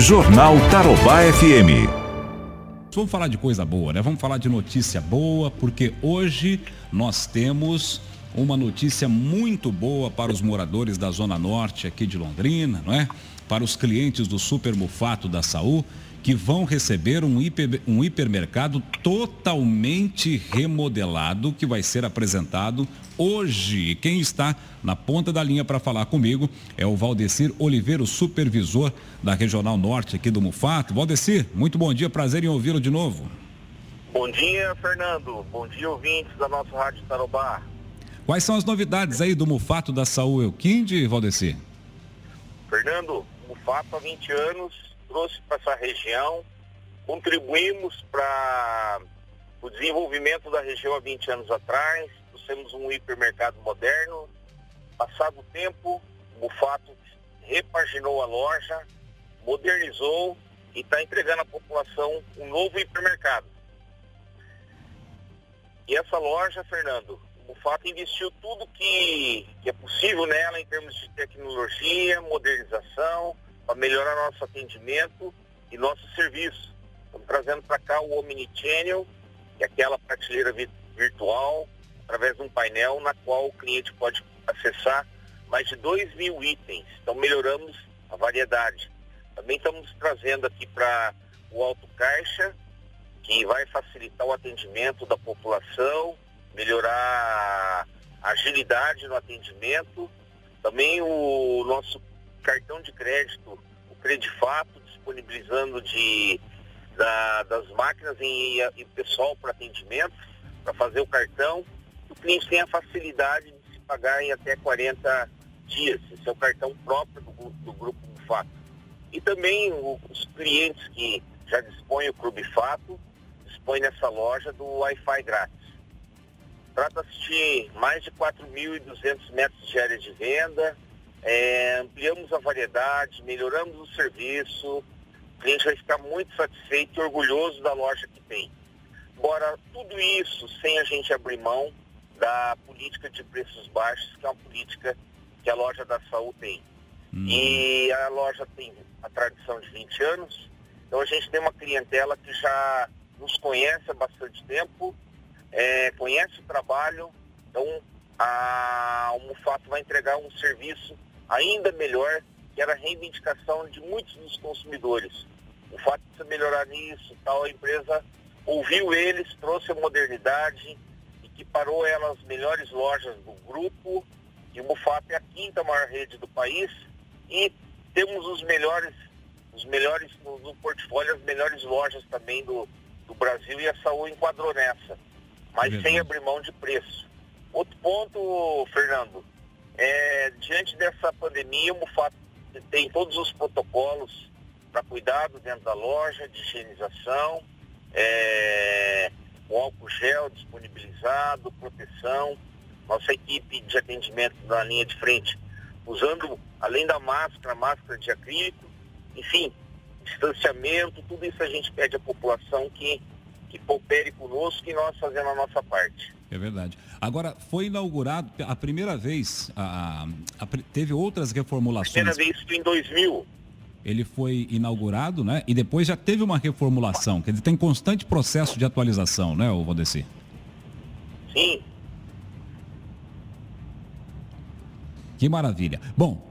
Jornal Tarobá FM. Vamos falar de coisa boa, né? Vamos falar de notícia boa, porque hoje nós temos uma notícia muito boa para os moradores da Zona Norte aqui de Londrina, não é? Para os clientes do Super Mufato da Saúl que vão receber um, hiper, um hipermercado totalmente remodelado que vai ser apresentado hoje. Quem está na ponta da linha para falar comigo é o Valdecir Oliveira, supervisor da Regional Norte aqui do Mufato. Valdecir, muito bom dia, prazer em ouvi-lo de novo. Bom dia, Fernando. Bom dia, ouvintes da nossa Rádio Tarobá. Quais são as novidades aí do Mufato da Saúl Elquinde, Valdecir? Fernando, Mufato há 20 anos trouxe para essa região, contribuímos para o desenvolvimento da região há 20 anos atrás, trouxemos um hipermercado moderno. Passado o tempo, o Bufato repaginou a loja, modernizou e está entregando à população um novo hipermercado. E essa loja, Fernando, o Bufato investiu tudo que, que é possível nela em termos de tecnologia, modernização, para melhorar nosso atendimento e nosso serviço. Estamos trazendo para cá o Omnichannel, que é aquela prateleira virtual, através de um painel na qual o cliente pode acessar mais de 2 mil itens. Então melhoramos a variedade. Também estamos trazendo aqui para o Alto Caixa, que vai facilitar o atendimento da população, melhorar a agilidade no atendimento. Também o nosso cartão de crédito, o Credifato, disponibilizando de, da, das máquinas e, e pessoal para atendimento, para fazer o cartão. O cliente tem a facilidade de se pagar em até 40 dias. Esse é o cartão próprio do, do Grupo Fato. E também o, os clientes que já dispõem o Clube Fato, dispõem nessa loja do Wi-Fi grátis. Trata-se de mais de 4.200 metros de área de venda, é, ampliamos a variedade, melhoramos o serviço, o cliente vai ficar muito satisfeito e orgulhoso da loja que tem. Embora tudo isso sem a gente abrir mão da política de preços baixos, que é uma política que a loja da saúde tem. Hum. E a loja tem a tradição de 20 anos, então a gente tem uma clientela que já nos conhece há bastante tempo, é, conhece o trabalho, então a, o Mufato vai entregar um serviço ainda melhor, que era a reivindicação de muitos dos consumidores. O fato de se melhorar nisso, tal, a empresa ouviu eles, trouxe a modernidade, equiparou ela às melhores lojas do grupo, e o Bufap é a quinta maior rede do país, e temos os melhores, os melhores no, no portfólio, as melhores lojas também do, do Brasil, e a Saúde enquadrou nessa, mas é sem abrir mão de preço. Outro ponto, Fernando, é, diante dessa pandemia, o Mufato tem todos os protocolos para cuidado dentro da loja, de higienização, é, álcool gel disponibilizado, proteção, nossa equipe de atendimento na linha de frente, usando, além da máscara, máscara de acrílico, enfim, distanciamento, tudo isso a gente pede à população que, que coopere conosco e nós fazendo a nossa parte. É verdade. Agora, foi inaugurado a primeira vez, a, a, a, teve outras reformulações. Primeira vez em 2000. Ele foi inaugurado, né? E depois já teve uma reformulação, que ele tem constante processo de atualização, né, Valdeci? Sim. Que maravilha. Bom,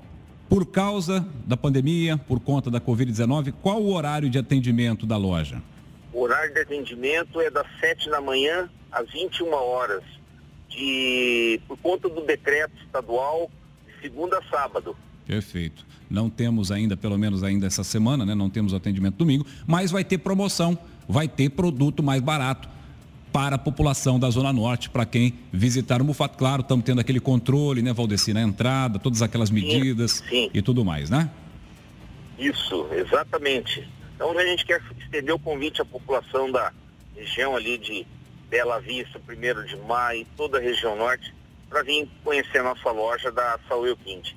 por causa da pandemia, por conta da Covid-19, qual o horário de atendimento da loja? O horário de atendimento é das 7 da manhã às 21 horas, de, por conta do decreto estadual, de segunda a sábado. Perfeito. Não temos ainda, pelo menos ainda essa semana, né? Não temos atendimento domingo, mas vai ter promoção, vai ter produto mais barato para a população da Zona Norte, para quem visitar o Mufato. Claro, estamos tendo aquele controle, né, Valdeci, na entrada, todas aquelas medidas sim, sim. e tudo mais, né? Isso, exatamente. Então a gente quer estender o convite à população da região ali de Bela Vista, 1 de maio, toda a região norte, para vir conhecer a nossa loja da Saúl Quinte.